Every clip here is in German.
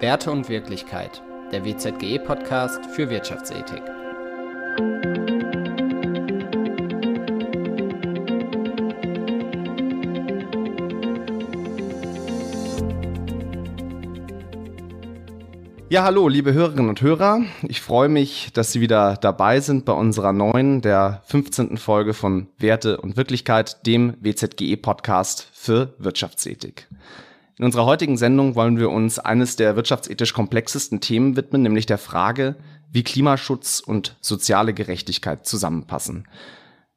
Werte und Wirklichkeit, der WZGE-Podcast für Wirtschaftsethik. Ja, hallo, liebe Hörerinnen und Hörer. Ich freue mich, dass Sie wieder dabei sind bei unserer neuen, der 15. Folge von Werte und Wirklichkeit, dem WZGE-Podcast für Wirtschaftsethik. In unserer heutigen Sendung wollen wir uns eines der wirtschaftsethisch komplexesten Themen widmen, nämlich der Frage, wie Klimaschutz und soziale Gerechtigkeit zusammenpassen.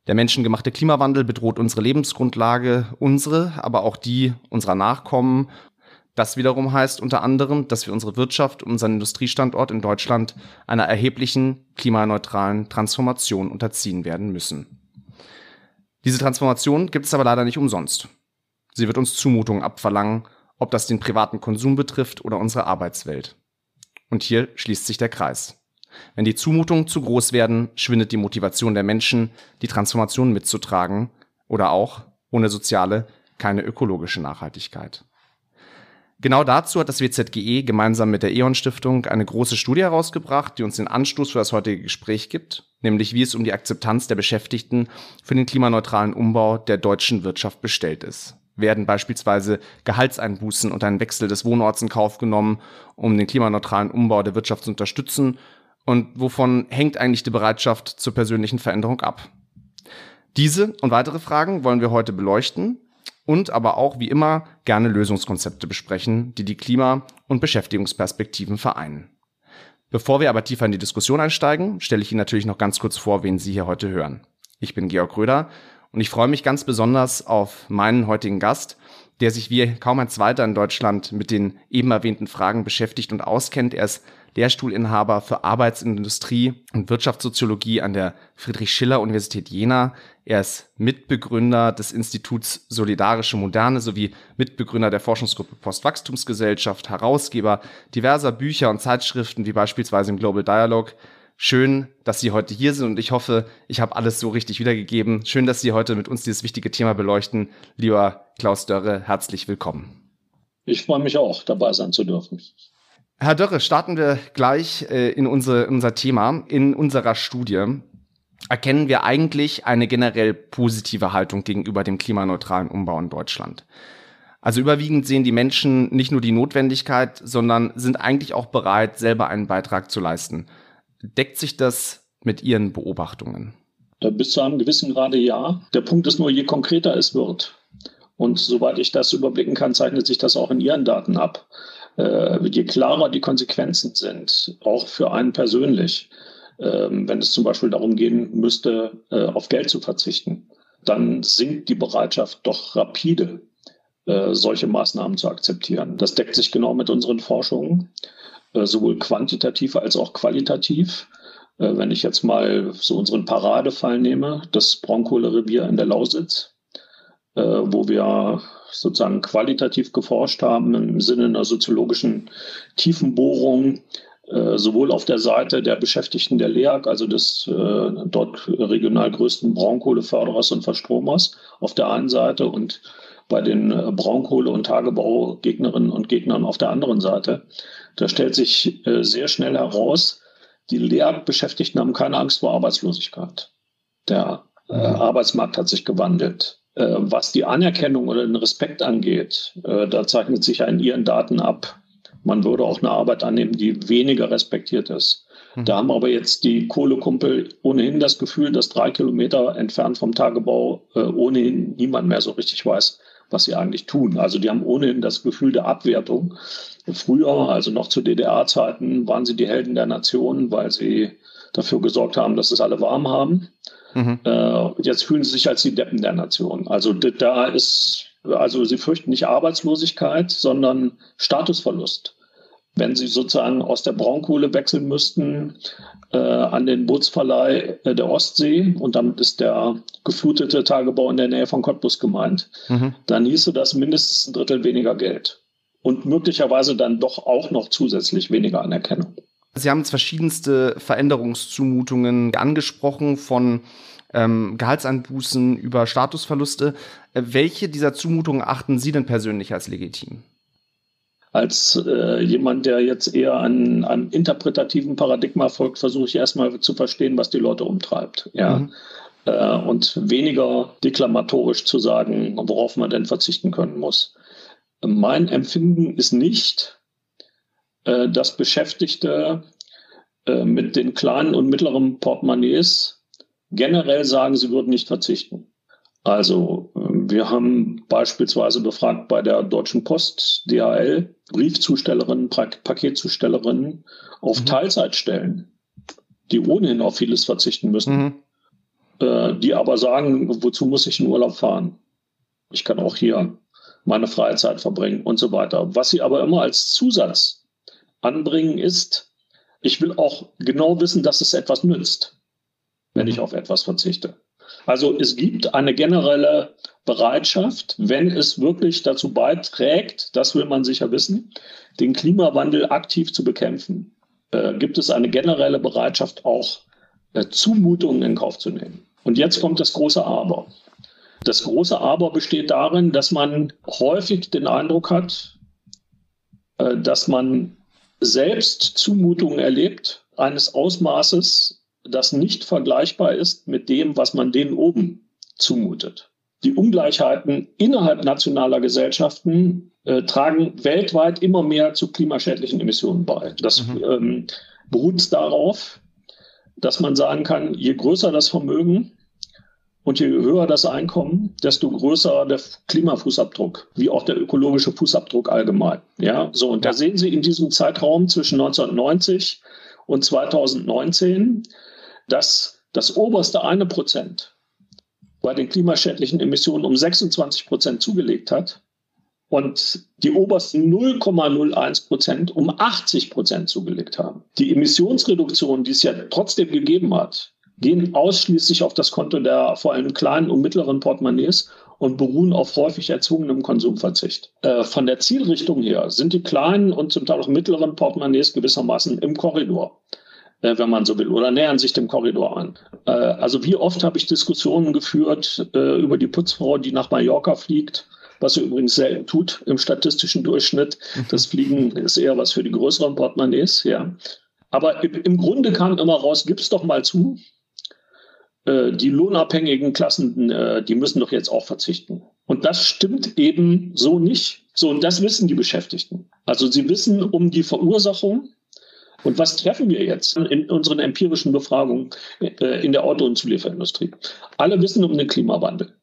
Der menschengemachte Klimawandel bedroht unsere Lebensgrundlage, unsere, aber auch die unserer Nachkommen. Das wiederum heißt unter anderem, dass wir unsere Wirtschaft und unseren Industriestandort in Deutschland einer erheblichen klimaneutralen Transformation unterziehen werden müssen. Diese Transformation gibt es aber leider nicht umsonst. Sie wird uns Zumutungen abverlangen ob das den privaten Konsum betrifft oder unsere Arbeitswelt. Und hier schließt sich der Kreis. Wenn die Zumutungen zu groß werden, schwindet die Motivation der Menschen, die Transformation mitzutragen oder auch, ohne soziale, keine ökologische Nachhaltigkeit. Genau dazu hat das WZGE gemeinsam mit der E.ON Stiftung eine große Studie herausgebracht, die uns den Anstoß für das heutige Gespräch gibt, nämlich wie es um die Akzeptanz der Beschäftigten für den klimaneutralen Umbau der deutschen Wirtschaft bestellt ist werden beispielsweise Gehaltseinbußen und ein Wechsel des Wohnorts in Kauf genommen, um den klimaneutralen Umbau der Wirtschaft zu unterstützen? Und wovon hängt eigentlich die Bereitschaft zur persönlichen Veränderung ab? Diese und weitere Fragen wollen wir heute beleuchten und aber auch wie immer gerne Lösungskonzepte besprechen, die die Klima- und Beschäftigungsperspektiven vereinen. Bevor wir aber tiefer in die Diskussion einsteigen, stelle ich Ihnen natürlich noch ganz kurz vor, wen Sie hier heute hören. Ich bin Georg Röder und ich freue mich ganz besonders auf meinen heutigen Gast, der sich wie kaum ein zweiter in Deutschland mit den eben erwähnten Fragen beschäftigt und auskennt. Er ist Lehrstuhlinhaber für Arbeitsindustrie und Wirtschaftssoziologie an der Friedrich-Schiller-Universität Jena. Er ist Mitbegründer des Instituts Solidarische Moderne sowie Mitbegründer der Forschungsgruppe Postwachstumsgesellschaft, Herausgeber diverser Bücher und Zeitschriften wie beispielsweise im Global Dialogue, Schön, dass Sie heute hier sind und ich hoffe, ich habe alles so richtig wiedergegeben. Schön, dass Sie heute mit uns dieses wichtige Thema beleuchten. Lieber Klaus Dörre, herzlich willkommen. Ich freue mich auch, dabei sein zu dürfen. Herr Dörre, starten wir gleich äh, in, unsere, in unser Thema. In unserer Studie erkennen wir eigentlich eine generell positive Haltung gegenüber dem klimaneutralen Umbau in Deutschland. Also überwiegend sehen die Menschen nicht nur die Notwendigkeit, sondern sind eigentlich auch bereit, selber einen Beitrag zu leisten. Deckt sich das mit Ihren Beobachtungen? Bis zu einem gewissen Grade ja. Der Punkt ist nur, je konkreter es wird. Und soweit ich das überblicken kann, zeichnet sich das auch in Ihren Daten ab. Äh, je klarer die Konsequenzen sind, auch für einen persönlich, äh, wenn es zum Beispiel darum gehen müsste, äh, auf Geld zu verzichten, dann sinkt die Bereitschaft doch rapide, äh, solche Maßnahmen zu akzeptieren. Das deckt sich genau mit unseren Forschungen. Äh, sowohl quantitativ als auch qualitativ. Äh, wenn ich jetzt mal so unseren Paradefall nehme, das Braunkohlerevier in der Lausitz, äh, wo wir sozusagen qualitativ geforscht haben im Sinne einer soziologischen Tiefenbohrung, sowohl auf der Seite der Beschäftigten der LEAG, also des dort regional größten Braunkohleförderers und Verstromers auf der einen Seite und bei den Braunkohle- und Tagebaugegnerinnen und Gegnern auf der anderen Seite, da stellt sich äh, sehr schnell heraus, die Lehrbeschäftigten haben keine Angst vor Arbeitslosigkeit. Der äh, mhm. Arbeitsmarkt hat sich gewandelt. Äh, was die Anerkennung oder den Respekt angeht, äh, da zeichnet sich in ihren Daten ab. Man würde auch eine Arbeit annehmen, die weniger respektiert ist. Mhm. Da haben aber jetzt die Kohlekumpel ohnehin das Gefühl, dass drei Kilometer entfernt vom Tagebau äh, ohnehin niemand mehr so richtig weiß, was sie eigentlich tun. Also die haben ohnehin das Gefühl der Abwertung. Früher, also noch zu DDR-Zeiten, waren sie die Helden der Nation, weil sie dafür gesorgt haben, dass es alle warm haben. Mhm. Äh, jetzt fühlen sie sich als die Deppen der Nation. Also da ist, also sie fürchten nicht Arbeitslosigkeit, sondern Statusverlust wenn sie sozusagen aus der Braunkohle wechseln müssten äh, an den Bootsverleih äh, der Ostsee und damit ist der geflutete Tagebau in der Nähe von Cottbus gemeint, mhm. dann hieße das mindestens ein Drittel weniger Geld und möglicherweise dann doch auch noch zusätzlich weniger Anerkennung. Sie haben jetzt verschiedenste Veränderungszumutungen angesprochen von ähm, Gehaltseinbußen über Statusverluste. Äh, welche dieser Zumutungen achten Sie denn persönlich als legitim? Als äh, jemand, der jetzt eher an, an interpretativen Paradigma folgt, versuche ich erstmal zu verstehen, was die Leute umtreibt. Ja. Mhm. Äh, und weniger deklamatorisch zu sagen, worauf man denn verzichten können muss. Mein Empfinden ist nicht, äh, dass Beschäftigte äh, mit den kleinen und mittleren Portemonnaies generell sagen, sie würden nicht verzichten. Also wir haben beispielsweise befragt bei der Deutschen Post, DHL, Briefzustellerinnen, Paketzustellerinnen auf mhm. Teilzeitstellen, die ohnehin auf vieles verzichten müssen, mhm. äh, die aber sagen, wozu muss ich in Urlaub fahren? Ich kann auch hier meine Freizeit verbringen und so weiter. Was sie aber immer als Zusatz anbringen ist, ich will auch genau wissen, dass es etwas nützt, wenn ich mhm. auf etwas verzichte. Also es gibt eine generelle Bereitschaft, wenn es wirklich dazu beiträgt, das will man sicher wissen, den Klimawandel aktiv zu bekämpfen, äh, gibt es eine generelle Bereitschaft, auch äh, Zumutungen in Kauf zu nehmen. Und jetzt kommt das große Aber. Das große Aber besteht darin, dass man häufig den Eindruck hat, äh, dass man selbst Zumutungen erlebt, eines Ausmaßes, das nicht vergleichbar ist mit dem, was man denen oben zumutet. Die Ungleichheiten innerhalb nationaler Gesellschaften äh, tragen weltweit immer mehr zu klimaschädlichen Emissionen bei. Das mhm. ähm, beruht darauf, dass man sagen kann, je größer das Vermögen, und je höher das Einkommen, desto größer der Klimafußabdruck, wie auch der ökologische Fußabdruck allgemein. Ja, so. Und da sehen Sie in diesem Zeitraum zwischen 1990 und 2019, dass das oberste eine Prozent bei den klimaschädlichen Emissionen um 26 Prozent zugelegt hat und die obersten 0,01 Prozent um 80 Prozent zugelegt haben. Die Emissionsreduktion, die es ja trotzdem gegeben hat, gehen ausschließlich auf das Konto der vor allem kleinen und mittleren Portemonnaies und beruhen auf häufig erzwungenem Konsumverzicht. Äh, von der Zielrichtung her sind die kleinen und zum Teil auch mittleren Portemonnaies gewissermaßen im Korridor äh, wenn man so will, oder nähern sich dem Korridor an. Äh, also wie oft habe ich Diskussionen geführt äh, über die Putzfrau, die nach Mallorca fliegt, was sie übrigens selten tut im statistischen Durchschnitt. Das Fliegen ist eher was für die größeren Portemonnaies, ja. Aber im Grunde kam immer raus, gib's doch mal zu, äh, die lohnabhängigen Klassen, äh, die müssen doch jetzt auch verzichten. Und das stimmt eben so nicht. So, und das wissen die Beschäftigten. Also sie wissen um die Verursachung. Und was treffen wir jetzt in unseren empirischen Befragungen äh, in der Auto- und Zulieferindustrie? Alle wissen um den Klimawandel.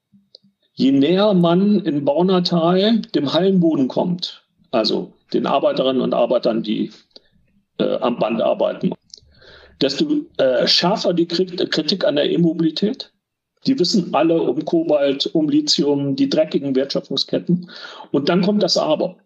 Je näher man in Baunatal dem Hallenboden kommt, also den Arbeiterinnen und Arbeitern, die äh, am Band arbeiten, desto äh, schärfer die Kritik an der E-Mobilität. Die wissen alle um Kobalt, um Lithium, die dreckigen Wertschöpfungsketten. Und dann kommt das Aber.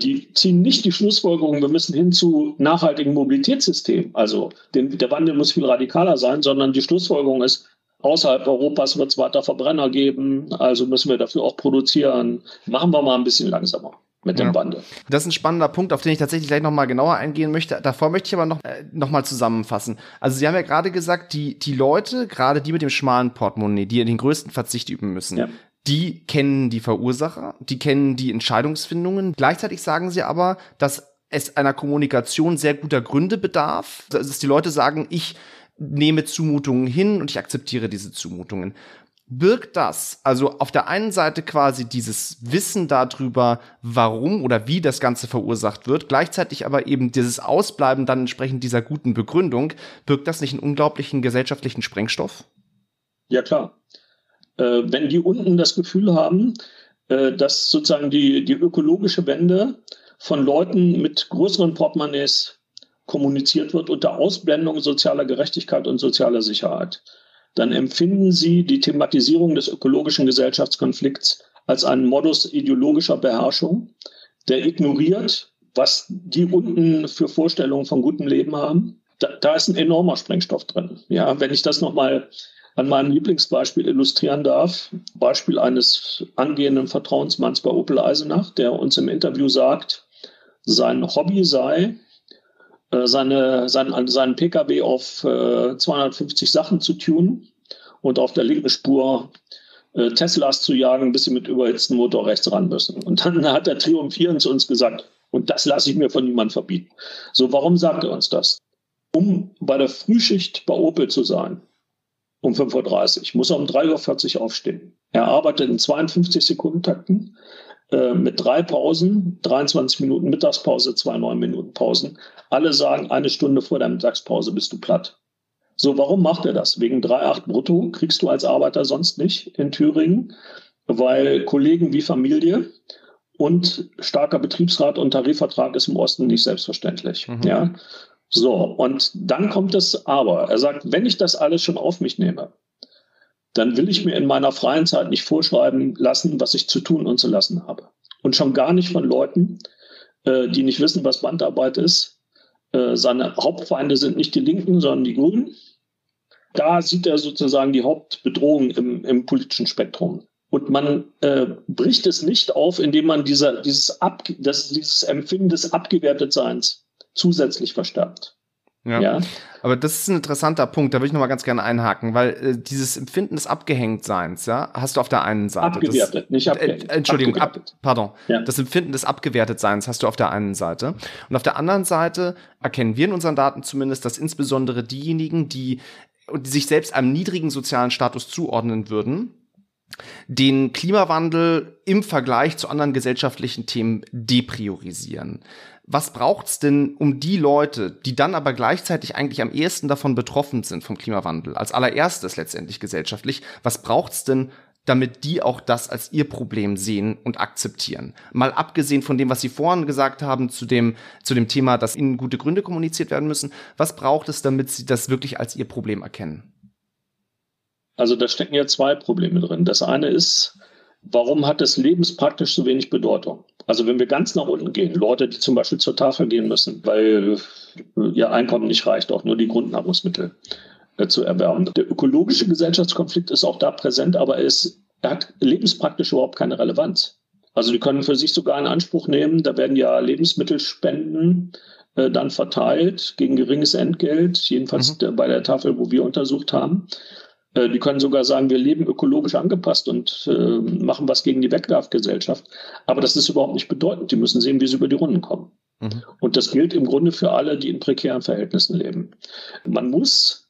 Die ziehen nicht die Schlussfolgerung, wir müssen hin zu nachhaltigen Mobilitätssystemen. Also den, der Wandel muss viel radikaler sein, sondern die Schlussfolgerung ist, außerhalb Europas wird es weiter Verbrenner geben, also müssen wir dafür auch produzieren. Machen wir mal ein bisschen langsamer mit dem ja. Bande. Das ist ein spannender Punkt, auf den ich tatsächlich gleich noch mal genauer eingehen möchte. Davor möchte ich aber noch, äh, noch mal zusammenfassen. Also Sie haben ja gerade gesagt, die, die Leute, gerade die mit dem schmalen Portemonnaie, die den größten Verzicht üben müssen, ja. Die kennen die Verursacher, die kennen die Entscheidungsfindungen. Gleichzeitig sagen Sie aber, dass es einer Kommunikation sehr guter Gründe bedarf, dass die Leute sagen, ich nehme Zumutungen hin und ich akzeptiere diese Zumutungen birgt das, also auf der einen Seite quasi dieses Wissen darüber, warum oder wie das Ganze verursacht wird, gleichzeitig aber eben dieses Ausbleiben dann entsprechend dieser guten Begründung, birgt das nicht einen unglaublichen gesellschaftlichen Sprengstoff? Ja, klar. Äh, wenn die unten das Gefühl haben, äh, dass sozusagen die, die ökologische Wende von Leuten mit größeren Portemonnaies kommuniziert wird unter Ausblendung sozialer Gerechtigkeit und sozialer Sicherheit, dann empfinden sie die Thematisierung des ökologischen Gesellschaftskonflikts als einen Modus ideologischer Beherrschung, der ignoriert, was die unten für Vorstellungen von gutem Leben haben. Da, da ist ein enormer Sprengstoff drin. Ja, wenn ich das nochmal an meinem Lieblingsbeispiel illustrieren darf, Beispiel eines angehenden Vertrauensmanns bei Opel Eisenach, der uns im Interview sagt, sein Hobby sei, äh, seine, sein, seinen Pkw auf äh, 250 Sachen zu tunen und auf der linken Spur äh, Teslas zu jagen, bis sie mit überhitztem Motor rechts ran müssen. Und dann hat er triumphierend zu uns gesagt, Und das lasse ich mir von niemandem verbieten. So, warum sagt er uns das? Um bei der Frühschicht bei Opel zu sein, um 5.30 Uhr, muss er um 3.40 Uhr aufstehen. Er arbeitet in 52 Sekunden Takten äh, mit drei Pausen, 23 Minuten Mittagspause, zwei neun Minuten Pausen. Alle sagen, eine Stunde vor der Mittagspause bist du platt. So, warum macht er das? Wegen 3,8 brutto kriegst du als Arbeiter sonst nicht in Thüringen, weil Kollegen wie Familie und starker Betriebsrat und Tarifvertrag ist im Osten nicht selbstverständlich. Mhm. Ja. So, und dann kommt es aber. Er sagt, wenn ich das alles schon auf mich nehme, dann will ich mir in meiner freien Zeit nicht vorschreiben lassen, was ich zu tun und zu lassen habe. Und schon gar nicht von Leuten, äh, die nicht wissen, was Bandarbeit ist. Äh, seine Hauptfeinde sind nicht die Linken, sondern die Grünen. Da sieht er sozusagen die Hauptbedrohung im, im politischen Spektrum. Und man äh, bricht es nicht auf, indem man dieser, dieses, Ab, das, dieses Empfinden des Abgewertetseins zusätzlich verstärkt. Ja. ja. Aber das ist ein interessanter Punkt, da würde ich nochmal ganz gerne einhaken, weil äh, dieses Empfinden des Abgehängtseins, ja, hast du auf der einen Seite. Abgewertet, das, nicht abgehängt. Äh, Entschuldigung, ab, pardon. Ja. Das Empfinden des Abgewertetseins hast du auf der einen Seite. Und auf der anderen Seite erkennen wir in unseren Daten zumindest, dass insbesondere diejenigen, die, die sich selbst einem niedrigen sozialen Status zuordnen würden, den Klimawandel im Vergleich zu anderen gesellschaftlichen Themen depriorisieren. Was braucht's denn, um die Leute, die dann aber gleichzeitig eigentlich am ehesten davon betroffen sind vom Klimawandel, als allererstes letztendlich gesellschaftlich, was braucht's denn, damit die auch das als ihr Problem sehen und akzeptieren. Mal abgesehen von dem, was Sie vorhin gesagt haben, zu dem, zu dem Thema, dass ihnen gute Gründe kommuniziert werden müssen, was braucht es, damit Sie das wirklich als Ihr Problem erkennen? Also da stecken ja zwei Probleme drin. Das eine ist, warum hat es lebenspraktisch so wenig Bedeutung? Also wenn wir ganz nach unten gehen, Leute, die zum Beispiel zur Tafel gehen müssen, weil ihr Einkommen nicht reicht, auch nur die Grundnahrungsmittel äh, zu erwerben. Der ökologische Gesellschaftskonflikt ist auch da präsent, aber er, er hat lebenspraktisch überhaupt keine Relevanz. Also die können für sich sogar in Anspruch nehmen, da werden ja Lebensmittelspenden äh, dann verteilt gegen geringes Entgelt, jedenfalls mhm. bei der Tafel, wo wir untersucht haben. Äh, die können sogar sagen, wir leben ökologisch angepasst und äh, machen was gegen die Wegwerfgesellschaft. Aber das ist überhaupt nicht bedeutend. Die müssen sehen, wie sie über die Runden kommen. Mhm. Und das gilt im Grunde für alle, die in prekären Verhältnissen leben. Man muss,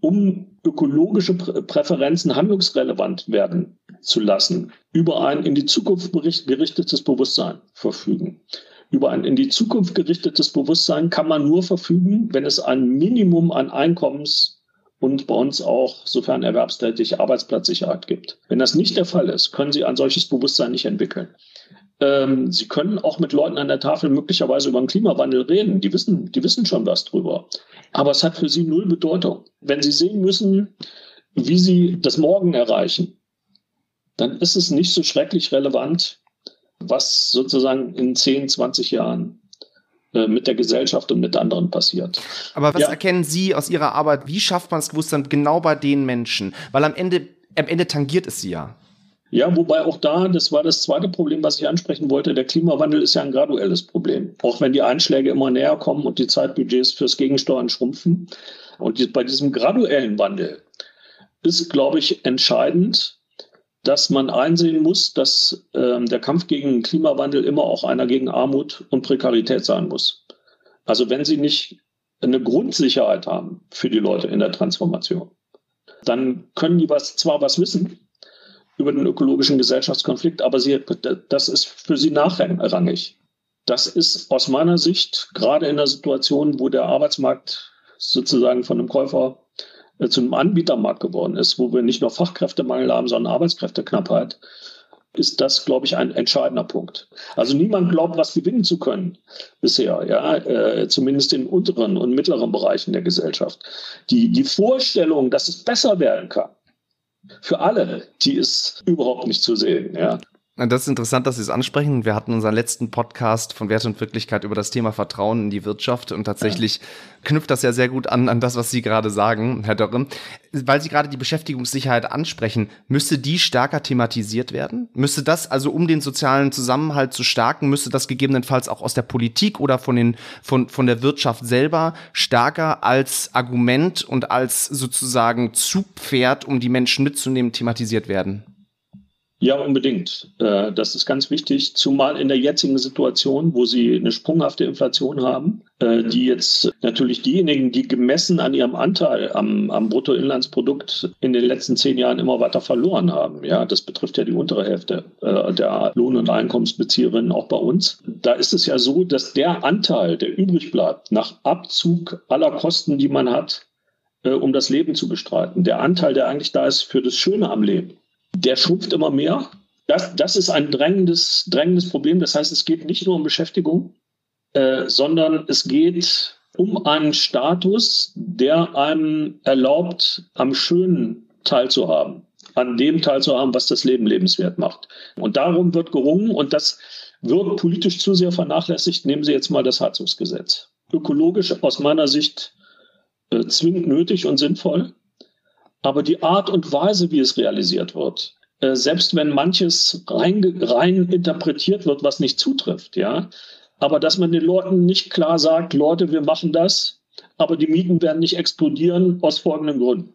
um ökologische Prä Präferenzen handlungsrelevant werden zu lassen, über ein in die Zukunft gerichtetes Bewusstsein verfügen. Über ein in die Zukunft gerichtetes Bewusstsein kann man nur verfügen, wenn es ein Minimum an Einkommens und bei uns auch, sofern erwerbstätig, Arbeitsplatzsicherheit gibt. Wenn das nicht der Fall ist, können Sie ein solches Bewusstsein nicht entwickeln. Ähm, Sie können auch mit Leuten an der Tafel möglicherweise über den Klimawandel reden. Die wissen, die wissen schon was drüber. Aber es hat für Sie null Bedeutung. Wenn Sie sehen müssen, wie Sie das Morgen erreichen, dann ist es nicht so schrecklich relevant, was sozusagen in 10, 20 Jahren mit der Gesellschaft und mit anderen passiert. Aber was ja. erkennen Sie aus Ihrer Arbeit? Wie schafft man das Bewusstsein genau bei den Menschen? Weil am Ende, am Ende tangiert es sie ja. Ja, wobei auch da, das war das zweite Problem, was ich ansprechen wollte, der Klimawandel ist ja ein graduelles Problem. Auch wenn die Einschläge immer näher kommen und die Zeitbudgets fürs Gegensteuern schrumpfen. Und bei diesem graduellen Wandel ist, glaube ich, entscheidend, dass man einsehen muss, dass äh, der Kampf gegen den Klimawandel immer auch einer gegen Armut und Prekarität sein muss. Also wenn Sie nicht eine Grundsicherheit haben für die Leute in der Transformation, dann können die was, zwar was wissen über den ökologischen Gesellschaftskonflikt, aber sie, das ist für sie nachrangig. Das ist aus meiner Sicht gerade in der Situation, wo der Arbeitsmarkt sozusagen von einem Käufer äh, zu einem Anbietermarkt geworden ist, wo wir nicht nur Fachkräftemangel haben, sondern Arbeitskräfteknappheit, ist das, glaube ich, ein entscheidender Punkt. Also niemand glaubt, was gewinnen zu können bisher, ja, äh, zumindest in unteren und mittleren Bereichen der Gesellschaft. Die, die Vorstellung, dass es besser werden kann, für alle, die ist überhaupt nicht zu sehen, ja. Das ist interessant, dass Sie es ansprechen. Wir hatten unseren letzten Podcast von Wert und Wirklichkeit über das Thema Vertrauen in die Wirtschaft und tatsächlich ja. knüpft das ja sehr gut an, an das, was Sie gerade sagen, Herr Dörre. Weil Sie gerade die Beschäftigungssicherheit ansprechen, müsste die stärker thematisiert werden? Müsste das, also um den sozialen Zusammenhalt zu stärken, müsste das gegebenenfalls auch aus der Politik oder von, den, von, von der Wirtschaft selber stärker als Argument und als sozusagen Zugpferd, um die Menschen mitzunehmen, thematisiert werden? Ja, unbedingt. Äh, das ist ganz wichtig, zumal in der jetzigen Situation, wo Sie eine sprunghafte Inflation haben, äh, die jetzt natürlich diejenigen, die gemessen an ihrem Anteil am, am Bruttoinlandsprodukt in den letzten zehn Jahren immer weiter verloren haben. Ja, das betrifft ja die untere Hälfte äh, der Lohn- und Einkommensbezieherinnen auch bei uns. Da ist es ja so, dass der Anteil, der übrig bleibt, nach Abzug aller Kosten, die man hat, um das Leben zu bestreiten, der Anteil, der eigentlich da ist für das Schöne am Leben, der schrumpft immer mehr. Das, das ist ein drängendes, drängendes Problem. Das heißt, es geht nicht nur um Beschäftigung, äh, sondern es geht um einen Status, der einem erlaubt, am Schönen teilzuhaben, an dem teilzuhaben, was das Leben lebenswert macht. Und darum wird gerungen und das wird politisch zu sehr vernachlässigt. Nehmen Sie jetzt mal das Heizungsgesetz. Ökologisch aus meiner Sicht äh, zwingend nötig und sinnvoll. Aber die Art und Weise, wie es realisiert wird, äh, selbst wenn manches rein, rein interpretiert wird, was nicht zutrifft, ja, aber dass man den Leuten nicht klar sagt, Leute, wir machen das, aber die Mieten werden nicht explodieren aus folgenden Gründen.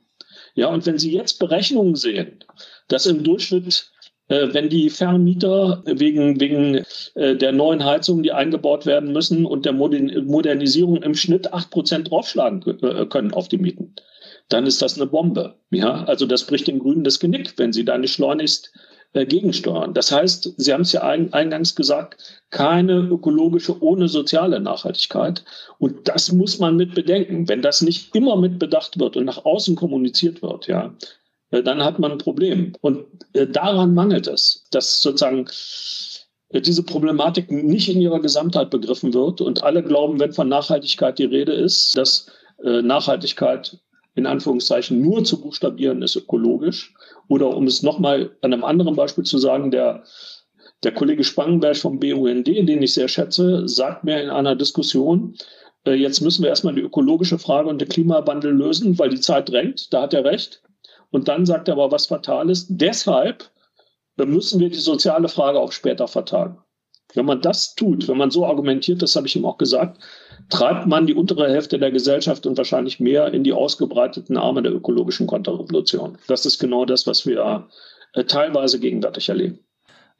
Ja, und wenn Sie jetzt Berechnungen sehen, dass im Durchschnitt äh, wenn die Vermieter wegen, wegen äh, der neuen Heizungen, die eingebaut werden müssen und der Modernisierung im Schnitt acht Prozent draufschlagen können auf die Mieten, dann ist das eine Bombe. Ja, also das bricht den Grünen das Genick, wenn sie da nicht schleunigst äh, gegensteuern. Das heißt, Sie haben es ja ein, eingangs gesagt, keine ökologische ohne soziale Nachhaltigkeit. Und das muss man mit bedenken. Wenn das nicht immer mit bedacht wird und nach außen kommuniziert wird, ja, äh, dann hat man ein Problem. Und äh, daran mangelt es, dass sozusagen äh, diese Problematik nicht in ihrer Gesamtheit begriffen wird und alle glauben, wenn von Nachhaltigkeit die Rede ist, dass äh, Nachhaltigkeit in Anführungszeichen nur zu buchstabieren ist ökologisch. Oder um es nochmal an einem anderen Beispiel zu sagen, der, der Kollege Spangenberg vom BUND, den ich sehr schätze, sagt mir in einer Diskussion, äh, jetzt müssen wir erstmal die ökologische Frage und den Klimawandel lösen, weil die Zeit drängt. Da hat er recht. Und dann sagt er aber was Fatales. Deshalb müssen wir die soziale Frage auch später vertagen. Wenn man das tut, wenn man so argumentiert, das habe ich ihm auch gesagt, treibt man die untere Hälfte der Gesellschaft und wahrscheinlich mehr in die ausgebreiteten Arme der ökologischen Konterrevolution. Das ist genau das, was wir äh, teilweise gegenwärtig erleben.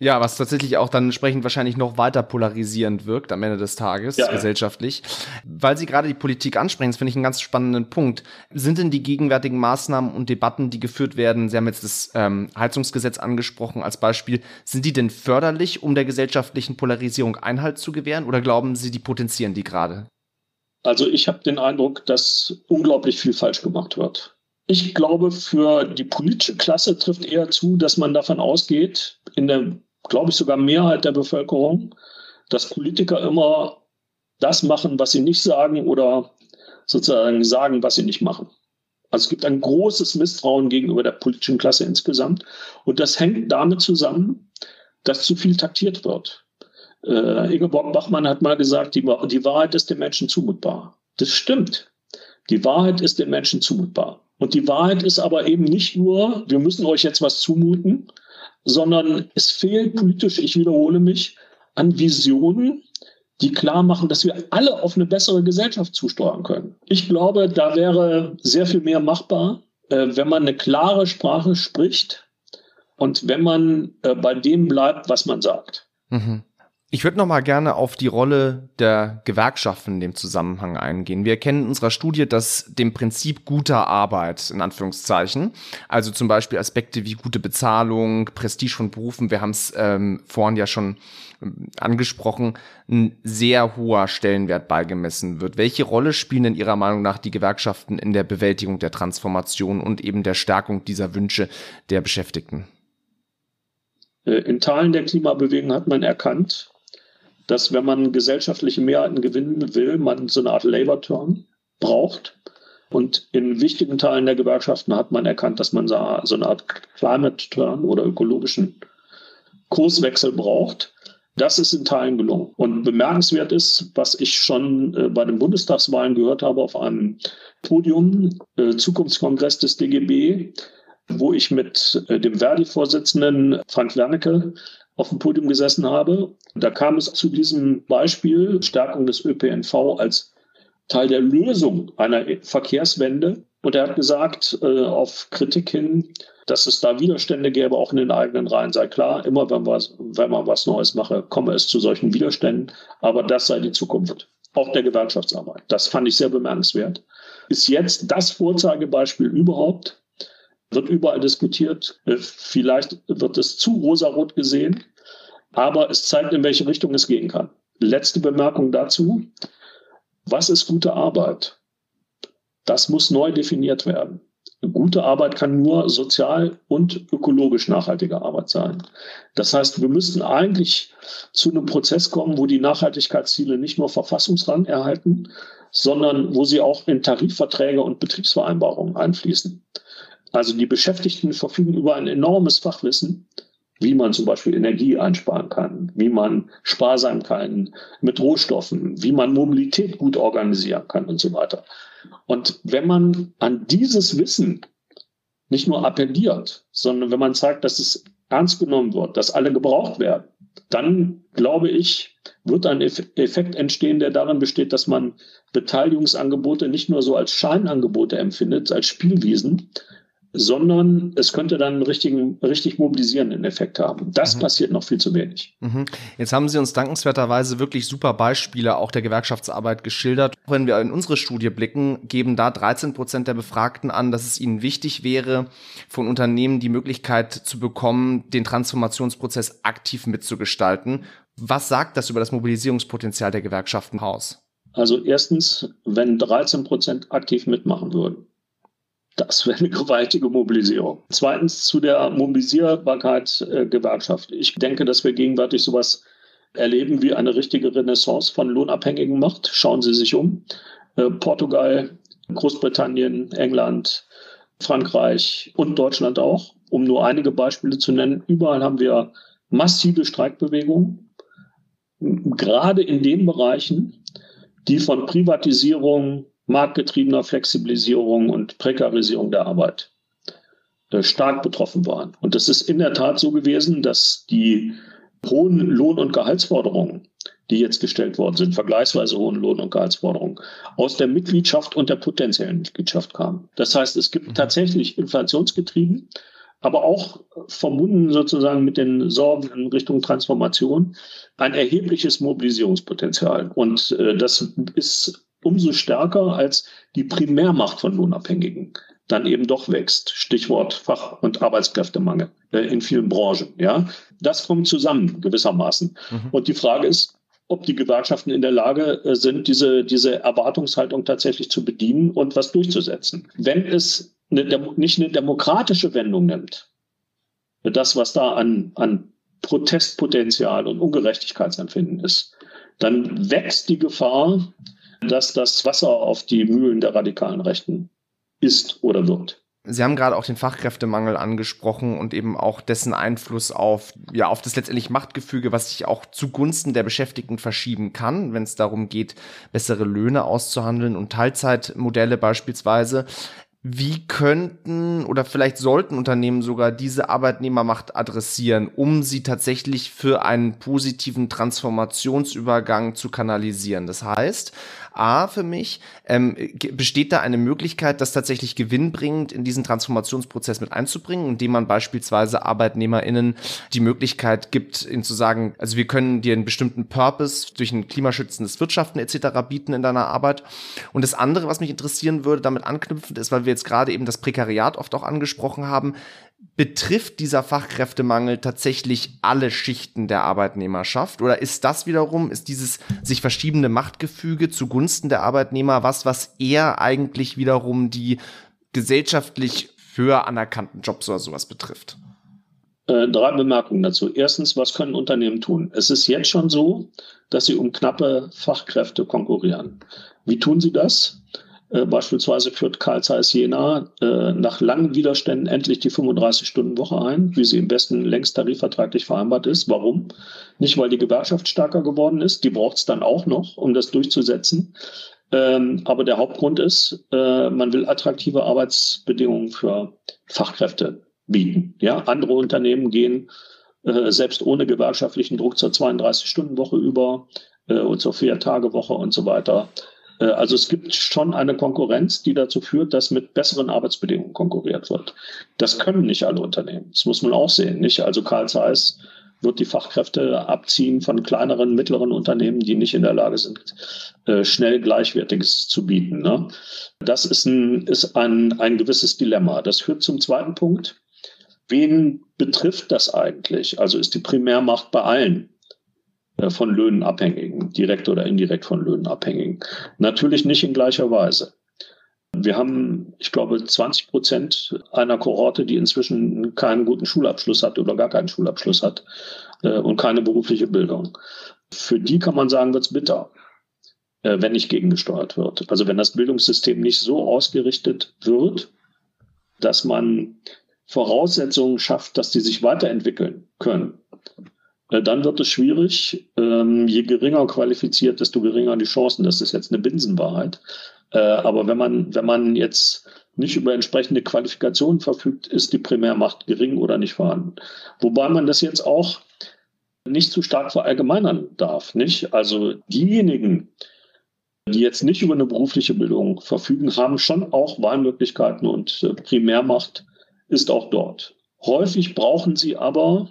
Ja, was tatsächlich auch dann entsprechend wahrscheinlich noch weiter polarisierend wirkt am Ende des Tages, ja, gesellschaftlich. Weil Sie gerade die Politik ansprechen, das finde ich einen ganz spannenden Punkt. Sind denn die gegenwärtigen Maßnahmen und Debatten, die geführt werden, Sie haben jetzt das ähm, Heizungsgesetz angesprochen als Beispiel, sind die denn förderlich, um der gesellschaftlichen Polarisierung Einhalt zu gewähren oder glauben Sie, die potenzieren die gerade? Also ich habe den Eindruck, dass unglaublich viel falsch gemacht wird. Ich glaube, für die politische Klasse trifft eher zu, dass man davon ausgeht, in der glaube ich, sogar Mehrheit der Bevölkerung, dass Politiker immer das machen, was sie nicht sagen oder sozusagen sagen, was sie nicht machen. Also es gibt ein großes Misstrauen gegenüber der politischen Klasse insgesamt. Und das hängt damit zusammen, dass zu viel taktiert wird. Äh, Ingeborg Bachmann hat mal gesagt, die, die Wahrheit ist den Menschen zumutbar. Das stimmt. Die Wahrheit ist den Menschen zumutbar. Und die Wahrheit ist aber eben nicht nur, wir müssen euch jetzt was zumuten, sondern es fehlt politisch, ich wiederhole mich, an Visionen, die klar machen, dass wir alle auf eine bessere Gesellschaft zusteuern können. Ich glaube, da wäre sehr viel mehr machbar, äh, wenn man eine klare Sprache spricht und wenn man äh, bei dem bleibt, was man sagt. Mhm. Ich würde noch mal gerne auf die Rolle der Gewerkschaften in dem Zusammenhang eingehen. Wir erkennen in unserer Studie, dass dem Prinzip guter Arbeit, in Anführungszeichen, also zum Beispiel Aspekte wie gute Bezahlung, Prestige von Berufen, wir haben es ähm, vorhin ja schon ähm, angesprochen, ein sehr hoher Stellenwert beigemessen wird. Welche Rolle spielen denn Ihrer Meinung nach die Gewerkschaften in der Bewältigung der Transformation und eben der Stärkung dieser Wünsche der Beschäftigten? Äh, in Teilen der Klimabewegung hat man erkannt, dass wenn man gesellschaftliche Mehrheiten gewinnen will, man so eine Art Labor-Turn braucht. Und in wichtigen Teilen der Gewerkschaften hat man erkannt, dass man so eine Art Climate-Turn oder ökologischen Kurswechsel braucht. Das ist in Teilen gelungen. Und bemerkenswert ist, was ich schon äh, bei den Bundestagswahlen gehört habe auf einem Podium, äh, Zukunftskongress des DGB, wo ich mit äh, dem Verdi-Vorsitzenden Frank Wernicke auf dem Podium gesessen habe. Da kam es zu diesem Beispiel Stärkung des ÖPNV als Teil der Lösung einer Verkehrswende. Und er hat gesagt, äh, auf Kritik hin, dass es da Widerstände gäbe, auch in den eigenen Reihen, sei klar, immer wenn, was, wenn man was Neues mache, komme es zu solchen Widerständen. Aber das sei die Zukunft, auch der Gewerkschaftsarbeit. Das fand ich sehr bemerkenswert. Ist jetzt das Vorzeigebeispiel überhaupt, wird überall diskutiert. Äh, vielleicht wird es zu rosarot gesehen, aber es zeigt, in welche Richtung es gehen kann. Letzte Bemerkung dazu. Was ist gute Arbeit? Das muss neu definiert werden. Gute Arbeit kann nur sozial und ökologisch nachhaltige Arbeit sein. Das heißt, wir müssten eigentlich zu einem Prozess kommen, wo die Nachhaltigkeitsziele nicht nur Verfassungsrang erhalten, sondern wo sie auch in Tarifverträge und Betriebsvereinbarungen einfließen. Also die Beschäftigten verfügen über ein enormes Fachwissen, wie man zum Beispiel Energie einsparen kann, wie man sparsam kann mit Rohstoffen, wie man Mobilität gut organisieren kann und so weiter. Und wenn man an dieses Wissen nicht nur appelliert, sondern wenn man zeigt, dass es ernst genommen wird, dass alle gebraucht werden, dann glaube ich, wird ein Effekt entstehen, der darin besteht, dass man Beteiligungsangebote nicht nur so als Scheinangebote empfindet, als Spielwiesen, sondern es könnte dann einen richtigen, richtig mobilisierenden Effekt haben. Das mhm. passiert noch viel zu wenig. Mhm. Jetzt haben Sie uns dankenswerterweise wirklich super Beispiele auch der Gewerkschaftsarbeit geschildert. Wenn wir in unsere Studie blicken, geben da 13 Prozent der Befragten an, dass es ihnen wichtig wäre, von Unternehmen die Möglichkeit zu bekommen, den Transformationsprozess aktiv mitzugestalten. Was sagt das über das Mobilisierungspotenzial der Gewerkschaften aus? Also erstens, wenn 13 Prozent aktiv mitmachen würden, das wäre eine gewaltige Mobilisierung. Zweitens zu der Mobilisierbarkeit äh, Gewerkschaft. Ich denke, dass wir gegenwärtig sowas erleben wie eine richtige Renaissance von lohnabhängigen Macht. Schauen Sie sich um. Äh, Portugal, Großbritannien, England, Frankreich und Deutschland auch, um nur einige Beispiele zu nennen. Überall haben wir massive Streikbewegungen, gerade in den Bereichen, die von Privatisierung, marktgetriebener Flexibilisierung und Prekarisierung der Arbeit äh, stark betroffen waren. Und es ist in der Tat so gewesen, dass die hohen Lohn- und Gehaltsforderungen, die jetzt gestellt worden sind, vergleichsweise hohen Lohn- und Gehaltsforderungen, aus der Mitgliedschaft und der potenziellen Mitgliedschaft kamen. Das heißt, es gibt mhm. tatsächlich inflationsgetrieben, aber auch verbunden sozusagen mit den Sorgen in Richtung Transformation ein erhebliches Mobilisierungspotenzial. Und äh, das ist umso stärker, als die Primärmacht von Lohnabhängigen dann eben doch wächst. Stichwort Fach- und Arbeitskräftemangel äh, in vielen Branchen. Ja, das kommt zusammen gewissermaßen. Mhm. Und die Frage ist, ob die Gewerkschaften in der Lage äh, sind, diese, diese Erwartungshaltung tatsächlich zu bedienen und was durchzusetzen. Wenn es eine, nicht eine demokratische Wendung nimmt, das, was da an, an Protestpotenzial und Ungerechtigkeitsempfinden ist, dann wächst die Gefahr, dass das Wasser auf die Mühlen der radikalen Rechten ist oder wird. Sie haben gerade auch den Fachkräftemangel angesprochen und eben auch dessen Einfluss auf, ja, auf das letztendlich Machtgefüge, was sich auch zugunsten der Beschäftigten verschieben kann, wenn es darum geht, bessere Löhne auszuhandeln und Teilzeitmodelle beispielsweise. Wie könnten oder vielleicht sollten Unternehmen sogar diese Arbeitnehmermacht adressieren, um sie tatsächlich für einen positiven Transformationsübergang zu kanalisieren? Das heißt, A für mich, ähm, besteht da eine Möglichkeit, das tatsächlich gewinnbringend in diesen Transformationsprozess mit einzubringen, indem man beispielsweise ArbeitnehmerInnen die Möglichkeit gibt, ihnen zu sagen, also wir können dir einen bestimmten Purpose durch ein klimaschützendes Wirtschaften etc. bieten in deiner Arbeit. Und das andere, was mich interessieren würde, damit anknüpfend ist, weil wir jetzt gerade eben das Prekariat oft auch angesprochen haben, betrifft dieser Fachkräftemangel tatsächlich alle Schichten der Arbeitnehmerschaft? Oder ist das wiederum, ist dieses sich verschiebende Machtgefüge zugunsten der Arbeitnehmer was, was eher eigentlich wiederum die gesellschaftlich höher anerkannten Jobs oder sowas betrifft? Äh, drei Bemerkungen dazu. Erstens, was können Unternehmen tun? Es ist jetzt schon so, dass sie um knappe Fachkräfte konkurrieren. Wie tun sie das? Äh, beispielsweise führt Karl Zeiss Jena äh, nach langen Widerständen endlich die 35-Stunden-Woche ein, wie sie im besten längst tarifvertraglich vereinbart ist. Warum? Nicht, weil die Gewerkschaft stärker geworden ist, die braucht es dann auch noch, um das durchzusetzen. Ähm, aber der Hauptgrund ist, äh, man will attraktive Arbeitsbedingungen für Fachkräfte bieten. Ja, andere Unternehmen gehen äh, selbst ohne gewerkschaftlichen Druck zur 32-Stunden-Woche über äh, und zur Vier-Tage-Woche und so weiter. Äh, also es gibt schon eine Konkurrenz, die dazu führt, dass mit besseren Arbeitsbedingungen konkurriert wird. Das können nicht alle Unternehmen. Das muss man auch sehen. Nicht? Also Karl Zeiss wird die Fachkräfte abziehen von kleineren, mittleren Unternehmen, die nicht in der Lage sind, äh, schnell Gleichwertiges zu bieten. Ne? Das ist, ein, ist ein, ein gewisses Dilemma. Das führt zum zweiten Punkt. Wen betrifft das eigentlich? Also ist die Primärmacht bei allen von Löhnen abhängigen, direkt oder indirekt von Löhnen abhängigen? Natürlich nicht in gleicher Weise. Wir haben, ich glaube, 20 Prozent einer Kohorte, die inzwischen keinen guten Schulabschluss hat oder gar keinen Schulabschluss hat äh, und keine berufliche Bildung. Für die kann man sagen, wird's bitter, äh, wenn nicht gegengesteuert wird. Also wenn das Bildungssystem nicht so ausgerichtet wird, dass man Voraussetzungen schafft, dass die sich weiterentwickeln können, äh, dann wird es schwierig. Ähm, je geringer qualifiziert, desto geringer die Chancen. Das ist jetzt eine Binsenwahrheit. Äh, aber wenn man, wenn man jetzt nicht über entsprechende Qualifikationen verfügt, ist die Primärmacht gering oder nicht vorhanden. Wobei man das jetzt auch nicht zu stark verallgemeinern darf, nicht? Also diejenigen, die jetzt nicht über eine berufliche Bildung verfügen, haben schon auch Wahlmöglichkeiten und äh, Primärmacht ist auch dort. Häufig brauchen sie aber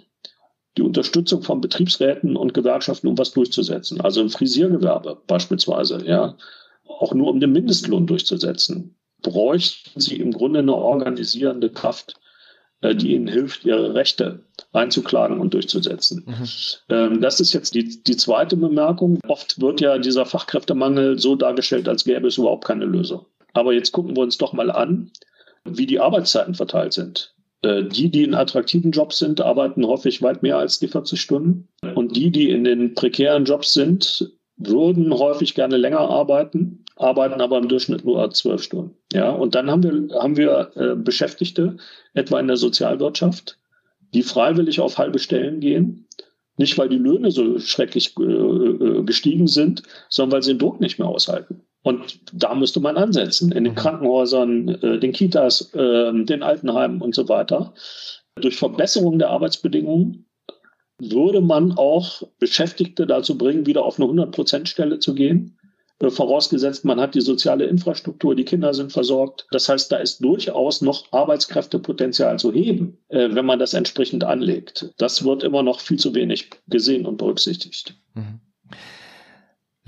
die Unterstützung von Betriebsräten und Gewerkschaften, um was durchzusetzen. Also im Frisiergewerbe beispielsweise, ja auch nur um den Mindestlohn durchzusetzen, bräuchten sie im Grunde eine organisierende Kraft, äh, die ihnen hilft, ihre Rechte einzuklagen und durchzusetzen. Mhm. Ähm, das ist jetzt die, die zweite Bemerkung. Oft wird ja dieser Fachkräftemangel so dargestellt, als gäbe es überhaupt keine Lösung. Aber jetzt gucken wir uns doch mal an, wie die Arbeitszeiten verteilt sind. Äh, die, die in attraktiven Jobs sind, arbeiten häufig weit mehr als die 40 Stunden. Und die, die in den prekären Jobs sind, würden häufig gerne länger arbeiten, arbeiten aber im Durchschnitt nur zwölf Stunden. Ja, und dann haben wir, haben wir äh, Beschäftigte, etwa in der Sozialwirtschaft, die freiwillig auf halbe Stellen gehen. Nicht, weil die Löhne so schrecklich äh, gestiegen sind, sondern weil sie den Druck nicht mehr aushalten. Und da müsste man ansetzen, in den mhm. Krankenhäusern, äh, den Kitas, äh, den Altenheimen und so weiter. Durch Verbesserung der Arbeitsbedingungen würde man auch Beschäftigte dazu bringen, wieder auf eine 100-Prozent-Stelle zu gehen. Äh, vorausgesetzt, man hat die soziale Infrastruktur, die Kinder sind versorgt. Das heißt, da ist durchaus noch Arbeitskräftepotenzial zu heben, äh, wenn man das entsprechend anlegt. Das wird immer noch viel zu wenig gesehen und berücksichtigt. Mhm.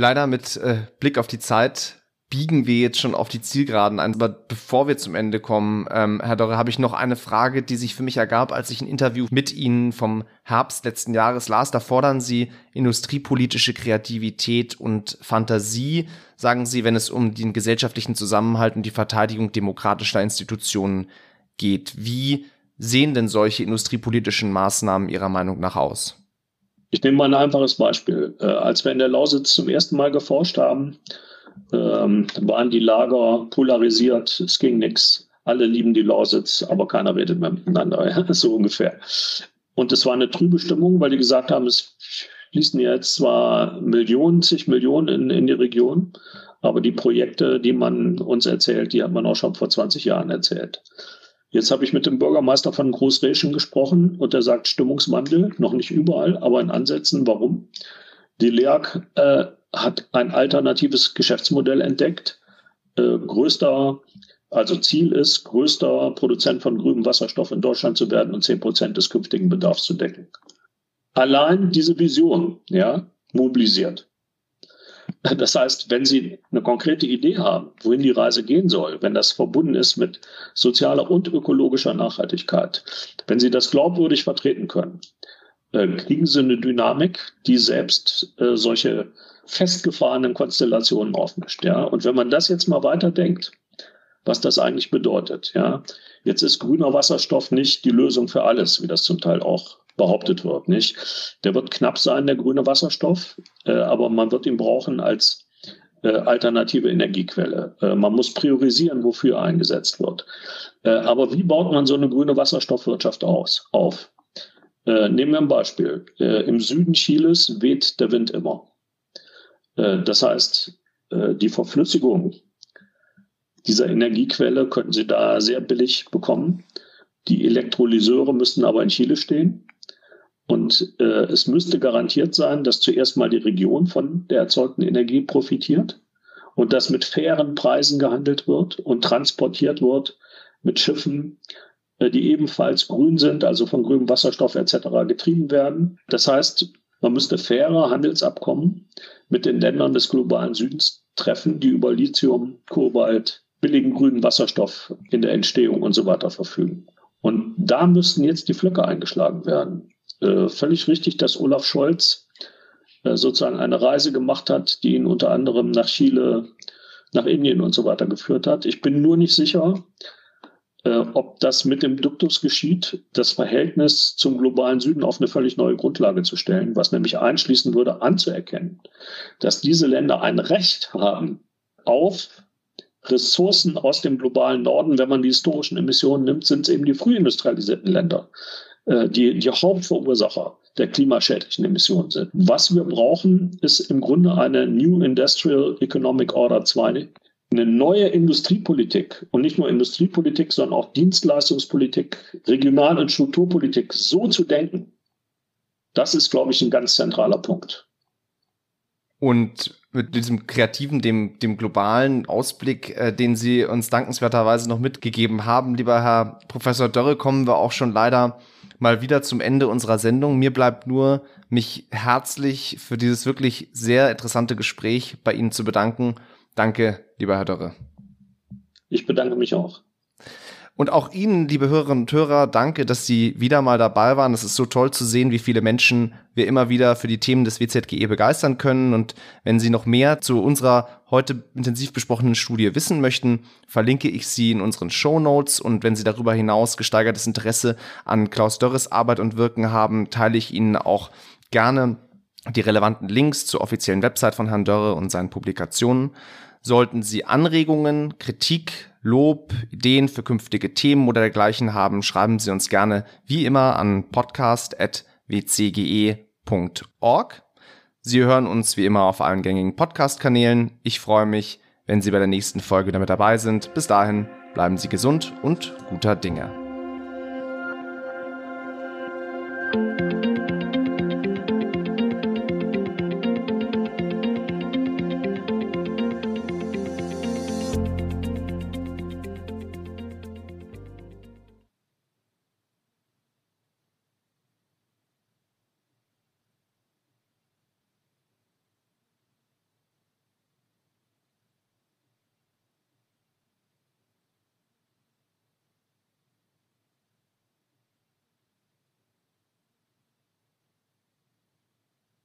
Leider mit äh, Blick auf die Zeit biegen wir jetzt schon auf die Zielgeraden ein. Aber bevor wir zum Ende kommen, ähm, Herr Dorre, habe ich noch eine Frage, die sich für mich ergab, als ich ein Interview mit Ihnen vom Herbst letzten Jahres las. Da fordern Sie industriepolitische Kreativität und Fantasie, sagen Sie, wenn es um den gesellschaftlichen Zusammenhalt und die Verteidigung demokratischer Institutionen geht. Wie sehen denn solche industriepolitischen Maßnahmen Ihrer Meinung nach aus? Ich nehme mal ein einfaches Beispiel. Äh, als wir in der Lausitz zum ersten Mal geforscht haben, ähm, waren die Lager polarisiert, es ging nichts. Alle lieben die Lausitz, aber keiner redet mehr miteinander, so ungefähr. Und es war eine trübe Stimmung, weil die gesagt haben, es fließen jetzt zwar Millionen, zig Millionen in, in die Region, aber die Projekte, die man uns erzählt, die hat man auch schon vor 20 Jahren erzählt. Jetzt habe ich mit dem Bürgermeister von Großreschen gesprochen und er sagt Stimmungswandel, noch nicht überall, aber in Ansätzen. Warum? Die LEAG äh, hat ein alternatives Geschäftsmodell entdeckt. Äh, größter, also Ziel ist, größter Produzent von grünem Wasserstoff in Deutschland zu werden und zehn Prozent des künftigen Bedarfs zu decken. Allein diese Vision, ja, mobilisiert. Das heißt, wenn Sie eine konkrete Idee haben, wohin die Reise gehen soll, wenn das verbunden ist mit sozialer und ökologischer Nachhaltigkeit, wenn Sie das glaubwürdig vertreten können, äh, kriegen Sie eine Dynamik, die selbst äh, solche festgefahrenen Konstellationen aufmischt. Ja? Und wenn man das jetzt mal weiterdenkt, was das eigentlich bedeutet, ja, jetzt ist grüner Wasserstoff nicht die Lösung für alles, wie das zum Teil auch behauptet wird, nicht? Der wird knapp sein, der grüne Wasserstoff, äh, aber man wird ihn brauchen als äh, alternative Energiequelle. Äh, man muss priorisieren, wofür eingesetzt wird. Äh, aber wie baut man so eine grüne Wasserstoffwirtschaft aus, auf? Äh, nehmen wir ein Beispiel. Äh, Im Süden Chiles weht der Wind immer. Das heißt, die Verflüssigung dieser Energiequelle könnten Sie da sehr billig bekommen. Die Elektrolyseure müssten aber in Chile stehen. Und äh, es müsste garantiert sein, dass zuerst mal die Region von der erzeugten Energie profitiert und dass mit fairen Preisen gehandelt wird und transportiert wird mit Schiffen, äh, die ebenfalls grün sind, also von grünem Wasserstoff etc. getrieben werden. Das heißt, man müsste faire Handelsabkommen mit den Ländern des globalen Südens treffen, die über Lithium, Kobalt, billigen grünen Wasserstoff in der Entstehung und so weiter verfügen. Und da müssten jetzt die Flöcke eingeschlagen werden. Äh, völlig richtig, dass Olaf Scholz äh, sozusagen eine Reise gemacht hat, die ihn unter anderem nach Chile, nach Indien und so weiter geführt hat. Ich bin nur nicht sicher, äh, ob das mit dem Duktus geschieht, das Verhältnis zum globalen Süden auf eine völlig neue Grundlage zu stellen, was nämlich einschließen würde, anzuerkennen, dass diese Länder ein Recht haben auf Ressourcen aus dem globalen Norden. Wenn man die historischen Emissionen nimmt, sind es eben die frühindustrialisierten Länder, äh, die die Hauptverursacher der klimaschädlichen Emissionen sind. Was wir brauchen, ist im Grunde eine New Industrial Economic Order 2, eine neue Industriepolitik und nicht nur Industriepolitik, sondern auch Dienstleistungspolitik, Regional- und Strukturpolitik so zu denken, das ist, glaube ich, ein ganz zentraler Punkt. Und mit diesem kreativen, dem, dem globalen Ausblick, äh, den Sie uns dankenswerterweise noch mitgegeben haben, lieber Herr Professor Dörre, kommen wir auch schon leider mal wieder zum Ende unserer Sendung. Mir bleibt nur, mich herzlich für dieses wirklich sehr interessante Gespräch bei Ihnen zu bedanken Danke, lieber Herr Dörre. Ich bedanke mich auch. Und auch Ihnen, liebe Hörerinnen und Hörer, danke, dass Sie wieder mal dabei waren. Es ist so toll zu sehen, wie viele Menschen wir immer wieder für die Themen des WZGE begeistern können. Und wenn Sie noch mehr zu unserer heute intensiv besprochenen Studie wissen möchten, verlinke ich sie in unseren Show Notes. Und wenn Sie darüber hinaus gesteigertes Interesse an Klaus Dörres Arbeit und Wirken haben, teile ich Ihnen auch gerne die relevanten Links zur offiziellen Website von Herrn Dörre und seinen Publikationen. Sollten Sie Anregungen, Kritik, Lob, Ideen für künftige Themen oder dergleichen haben, schreiben Sie uns gerne wie immer an podcast.wcge.org. Sie hören uns wie immer auf allen gängigen Podcast-Kanälen. Ich freue mich, wenn Sie bei der nächsten Folge wieder mit dabei sind. Bis dahin bleiben Sie gesund und guter Dinge.